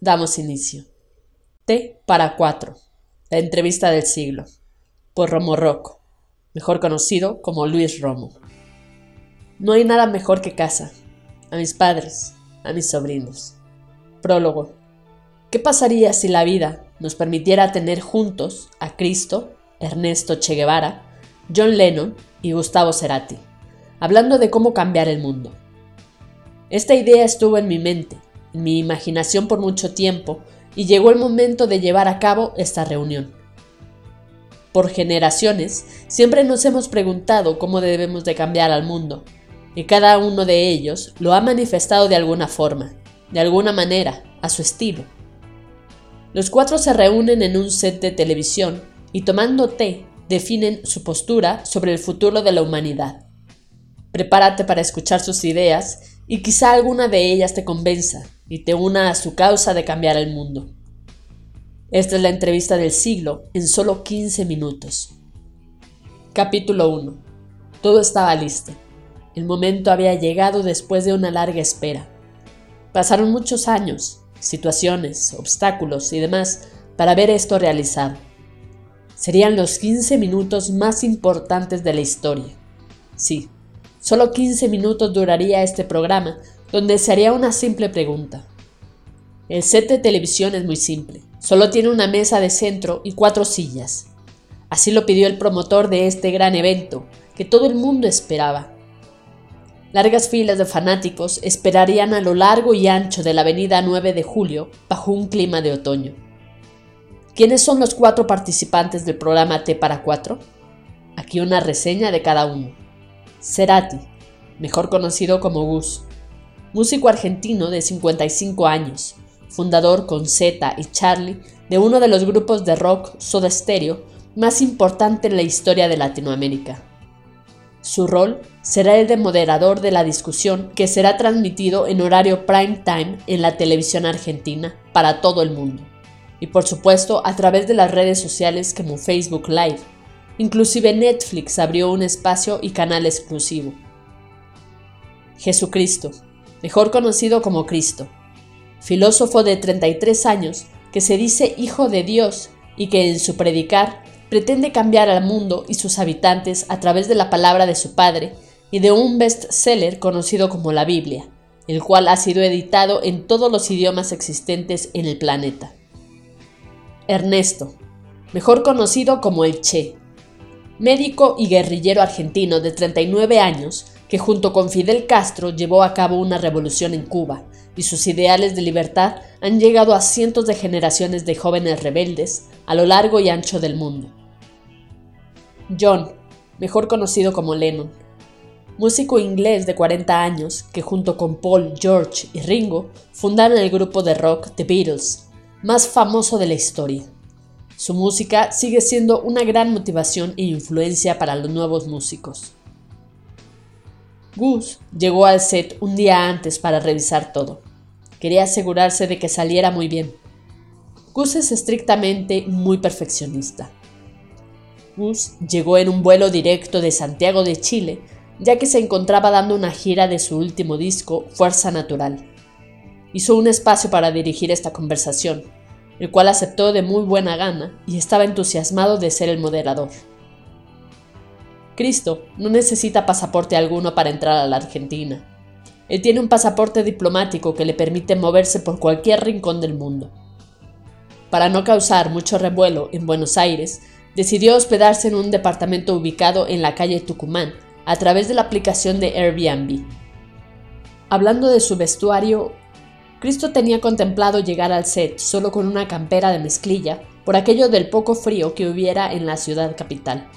Damos inicio. T para cuatro. La entrevista del siglo. Por Romo Rocco, mejor conocido como Luis Romo. No hay nada mejor que casa. A mis padres, a mis sobrinos. Prólogo. ¿Qué pasaría si la vida nos permitiera tener juntos a Cristo, Ernesto Che Guevara, John Lennon y Gustavo Cerati, hablando de cómo cambiar el mundo? Esta idea estuvo en mi mente mi imaginación por mucho tiempo y llegó el momento de llevar a cabo esta reunión. Por generaciones, siempre nos hemos preguntado cómo debemos de cambiar al mundo, y cada uno de ellos lo ha manifestado de alguna forma, de alguna manera, a su estilo. Los cuatro se reúnen en un set de televisión y tomando té definen su postura sobre el futuro de la humanidad. Prepárate para escuchar sus ideas y quizá alguna de ellas te convenza y te una a su causa de cambiar el mundo. Esta es la entrevista del siglo en solo 15 minutos. Capítulo 1. Todo estaba listo. El momento había llegado después de una larga espera. Pasaron muchos años, situaciones, obstáculos y demás para ver esto realizado. Serían los 15 minutos más importantes de la historia. Sí, solo 15 minutos duraría este programa donde se haría una simple pregunta. El set de televisión es muy simple, solo tiene una mesa de centro y cuatro sillas. Así lo pidió el promotor de este gran evento, que todo el mundo esperaba. Largas filas de fanáticos esperarían a lo largo y ancho de la avenida 9 de julio bajo un clima de otoño. ¿Quiénes son los cuatro participantes del programa T para cuatro? Aquí una reseña de cada uno. Cerati, mejor conocido como Gus, músico argentino de 55 años, fundador con Z y Charlie de uno de los grupos de rock Soda Stereo más importante en la historia de Latinoamérica. Su rol será el de moderador de la discusión que será transmitido en horario prime time en la televisión argentina para todo el mundo. Y por supuesto a través de las redes sociales como Facebook Live. Inclusive Netflix abrió un espacio y canal exclusivo. Jesucristo, mejor conocido como Cristo, filósofo de 33 años que se dice hijo de Dios y que en su predicar pretende cambiar al mundo y sus habitantes a través de la palabra de su Padre y de un bestseller conocido como la Biblia, el cual ha sido editado en todos los idiomas existentes en el planeta. Ernesto, mejor conocido como el Che, médico y guerrillero argentino de 39 años, que junto con Fidel Castro llevó a cabo una revolución en Cuba, y sus ideales de libertad han llegado a cientos de generaciones de jóvenes rebeldes a lo largo y ancho del mundo. John, mejor conocido como Lennon, músico inglés de 40 años que junto con Paul, George y Ringo fundaron el grupo de rock The Beatles, más famoso de la historia. Su música sigue siendo una gran motivación e influencia para los nuevos músicos. Gus llegó al set un día antes para revisar todo. Quería asegurarse de que saliera muy bien. Gus es estrictamente muy perfeccionista. Gus llegó en un vuelo directo de Santiago de Chile, ya que se encontraba dando una gira de su último disco, Fuerza Natural. Hizo un espacio para dirigir esta conversación, el cual aceptó de muy buena gana y estaba entusiasmado de ser el moderador. Cristo no necesita pasaporte alguno para entrar a la Argentina. Él tiene un pasaporte diplomático que le permite moverse por cualquier rincón del mundo. Para no causar mucho revuelo en Buenos Aires, decidió hospedarse en un departamento ubicado en la calle Tucumán a través de la aplicación de Airbnb. Hablando de su vestuario, Cristo tenía contemplado llegar al set solo con una campera de mezclilla por aquello del poco frío que hubiera en la ciudad capital.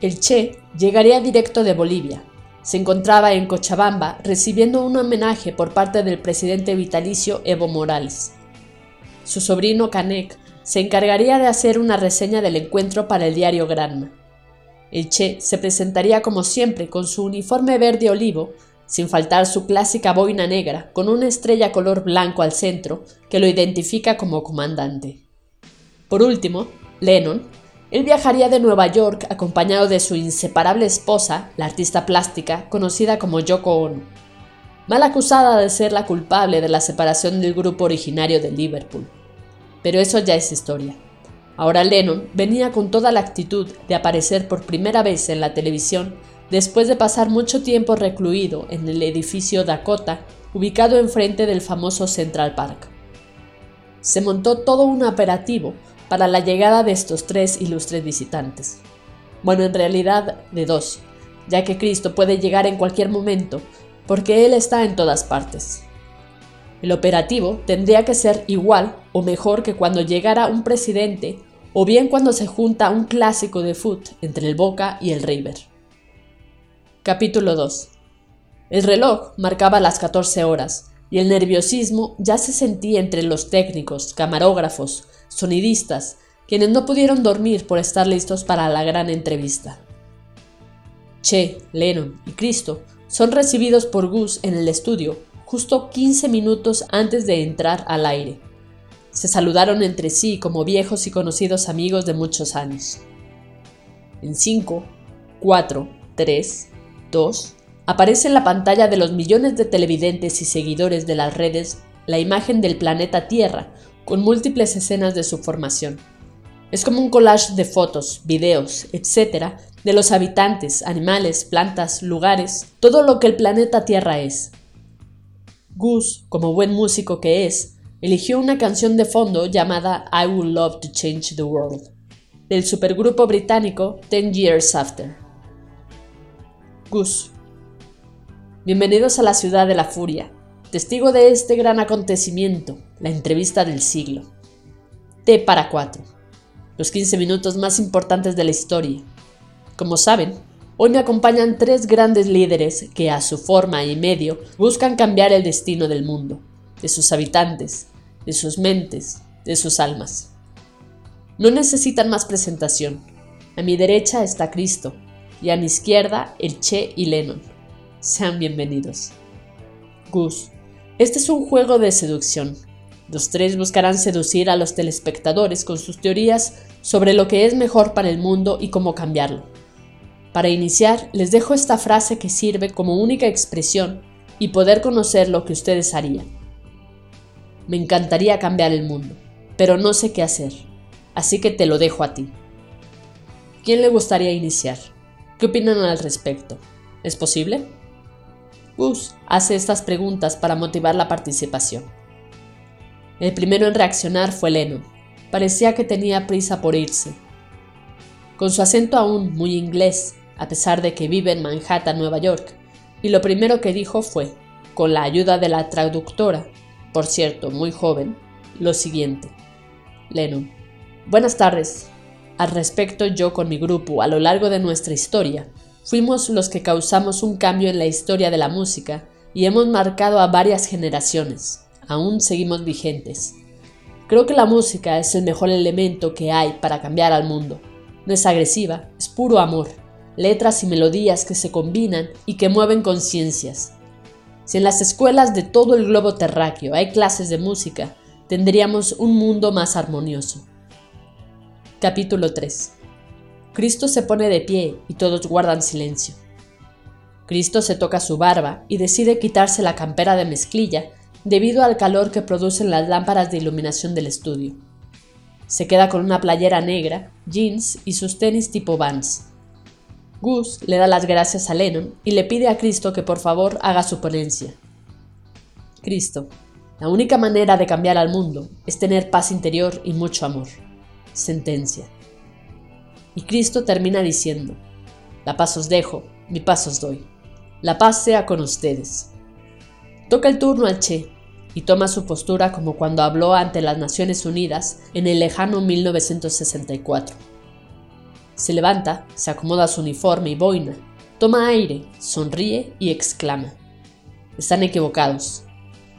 El Che llegaría directo de Bolivia. Se encontraba en Cochabamba recibiendo un homenaje por parte del presidente vitalicio Evo Morales. su sobrino Canek se encargaría de hacer una reseña del encuentro para el diario Granma. El Che se presentaría como siempre con su uniforme verde olivo, sin faltar su clásica boina negra con una estrella color blanco al centro que lo identifica como comandante. Por último, Lennon. Él viajaría de Nueva York acompañado de su inseparable esposa, la artista plástica conocida como Yoko Ono, mal acusada de ser la culpable de la separación del grupo originario de Liverpool. Pero eso ya es historia. Ahora Lennon venía con toda la actitud de aparecer por primera vez en la televisión después de pasar mucho tiempo recluido en el edificio Dakota, ubicado enfrente del famoso Central Park. Se montó todo un operativo para la llegada de estos tres ilustres visitantes. Bueno, en realidad de dos, ya que Cristo puede llegar en cualquier momento, porque Él está en todas partes. El operativo tendría que ser igual o mejor que cuando llegara un presidente o bien cuando se junta un clásico de foot entre el Boca y el River. Capítulo 2. El reloj marcaba las 14 horas y el nerviosismo ya se sentía entre los técnicos, camarógrafos, sonidistas, quienes no pudieron dormir por estar listos para la gran entrevista. Che, Lennon y Cristo son recibidos por Gus en el estudio justo 15 minutos antes de entrar al aire. Se saludaron entre sí como viejos y conocidos amigos de muchos años. En 5, 4, 3, 2, aparece en la pantalla de los millones de televidentes y seguidores de las redes la imagen del planeta Tierra con múltiples escenas de su formación. Es como un collage de fotos, videos, etc., de los habitantes, animales, plantas, lugares, todo lo que el planeta Tierra es. Gus, como buen músico que es, eligió una canción de fondo llamada I Would Love to Change the World, del supergrupo británico Ten Years After. Gus. Bienvenidos a la ciudad de la furia, testigo de este gran acontecimiento, la entrevista del siglo. T para 4. Los 15 minutos más importantes de la historia. Como saben, hoy me acompañan tres grandes líderes que a su forma y medio buscan cambiar el destino del mundo, de sus habitantes, de sus mentes, de sus almas. No necesitan más presentación. A mi derecha está Cristo y a mi izquierda el Che y Lennon. Sean bienvenidos. Gus, este es un juego de seducción. Los tres buscarán seducir a los telespectadores con sus teorías sobre lo que es mejor para el mundo y cómo cambiarlo. Para iniciar, les dejo esta frase que sirve como única expresión y poder conocer lo que ustedes harían. Me encantaría cambiar el mundo, pero no sé qué hacer, así que te lo dejo a ti. ¿Quién le gustaría iniciar? ¿Qué opinan al respecto? ¿Es posible? Gus hace estas preguntas para motivar la participación. El primero en reaccionar fue Lennon. Parecía que tenía prisa por irse. Con su acento aún muy inglés, a pesar de que vive en Manhattan, Nueva York, y lo primero que dijo fue, con la ayuda de la traductora, por cierto, muy joven, lo siguiente. Lennon. Buenas tardes. Al respecto, yo con mi grupo, a lo largo de nuestra historia, Fuimos los que causamos un cambio en la historia de la música y hemos marcado a varias generaciones. Aún seguimos vigentes. Creo que la música es el mejor elemento que hay para cambiar al mundo. No es agresiva, es puro amor, letras y melodías que se combinan y que mueven conciencias. Si en las escuelas de todo el globo terráqueo hay clases de música, tendríamos un mundo más armonioso. Capítulo 3 Cristo se pone de pie y todos guardan silencio. Cristo se toca su barba y decide quitarse la campera de mezclilla debido al calor que producen las lámparas de iluminación del estudio. Se queda con una playera negra, jeans y sus tenis tipo Vans. Gus le da las gracias a Lennon y le pide a Cristo que por favor haga su ponencia. Cristo, la única manera de cambiar al mundo es tener paz interior y mucho amor. Sentencia. Y Cristo termina diciendo, La paz os dejo, mi paz os doy. La paz sea con ustedes. Toca el turno al Che y toma su postura como cuando habló ante las Naciones Unidas en el lejano 1964. Se levanta, se acomoda su uniforme y boina, toma aire, sonríe y exclama. Están equivocados.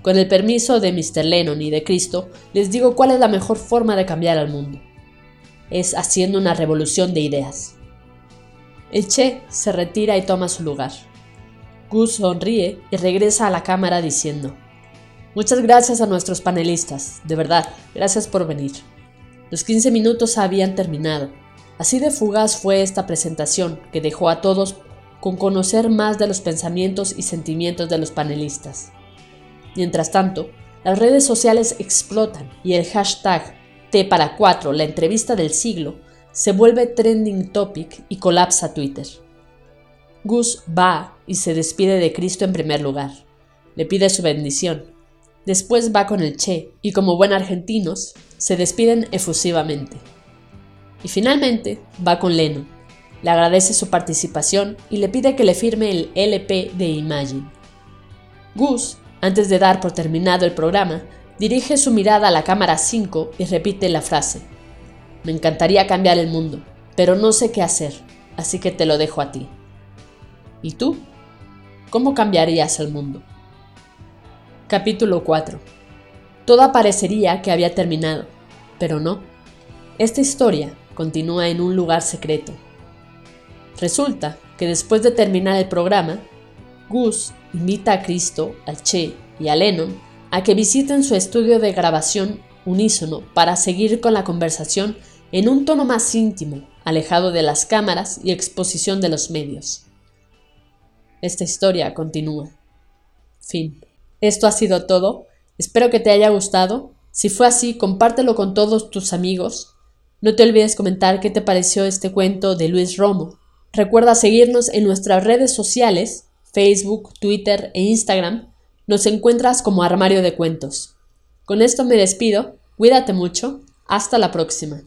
Con el permiso de Mr. Lennon y de Cristo, les digo cuál es la mejor forma de cambiar al mundo. Es haciendo una revolución de ideas. El Che se retira y toma su lugar. Gus sonríe y regresa a la cámara diciendo, Muchas gracias a nuestros panelistas, de verdad, gracias por venir. Los 15 minutos habían terminado. Así de fugaz fue esta presentación que dejó a todos con conocer más de los pensamientos y sentimientos de los panelistas. Mientras tanto, las redes sociales explotan y el hashtag T para 4, la entrevista del siglo, se vuelve trending topic y colapsa Twitter. Gus va y se despide de Cristo en primer lugar. Le pide su bendición. Después va con el Che y como buen argentinos se despiden efusivamente. Y finalmente va con Leno. Le agradece su participación y le pide que le firme el LP de Imagine. Gus, antes de dar por terminado el programa, dirige su mirada a la cámara 5 y repite la frase. Me encantaría cambiar el mundo, pero no sé qué hacer, así que te lo dejo a ti. ¿Y tú? ¿Cómo cambiarías el mundo? Capítulo 4. Todo parecería que había terminado, pero no. Esta historia continúa en un lugar secreto. Resulta que después de terminar el programa, Gus invita a Cristo, al Che y a Lennon a que visiten su estudio de grabación unísono para seguir con la conversación en un tono más íntimo, alejado de las cámaras y exposición de los medios. Esta historia continúa. Fin. Esto ha sido todo. Espero que te haya gustado. Si fue así, compártelo con todos tus amigos. No te olvides comentar qué te pareció este cuento de Luis Romo. Recuerda seguirnos en nuestras redes sociales, Facebook, Twitter e Instagram. Nos encuentras como Armario de Cuentos. Con esto me despido. Cuídate mucho. Hasta la próxima.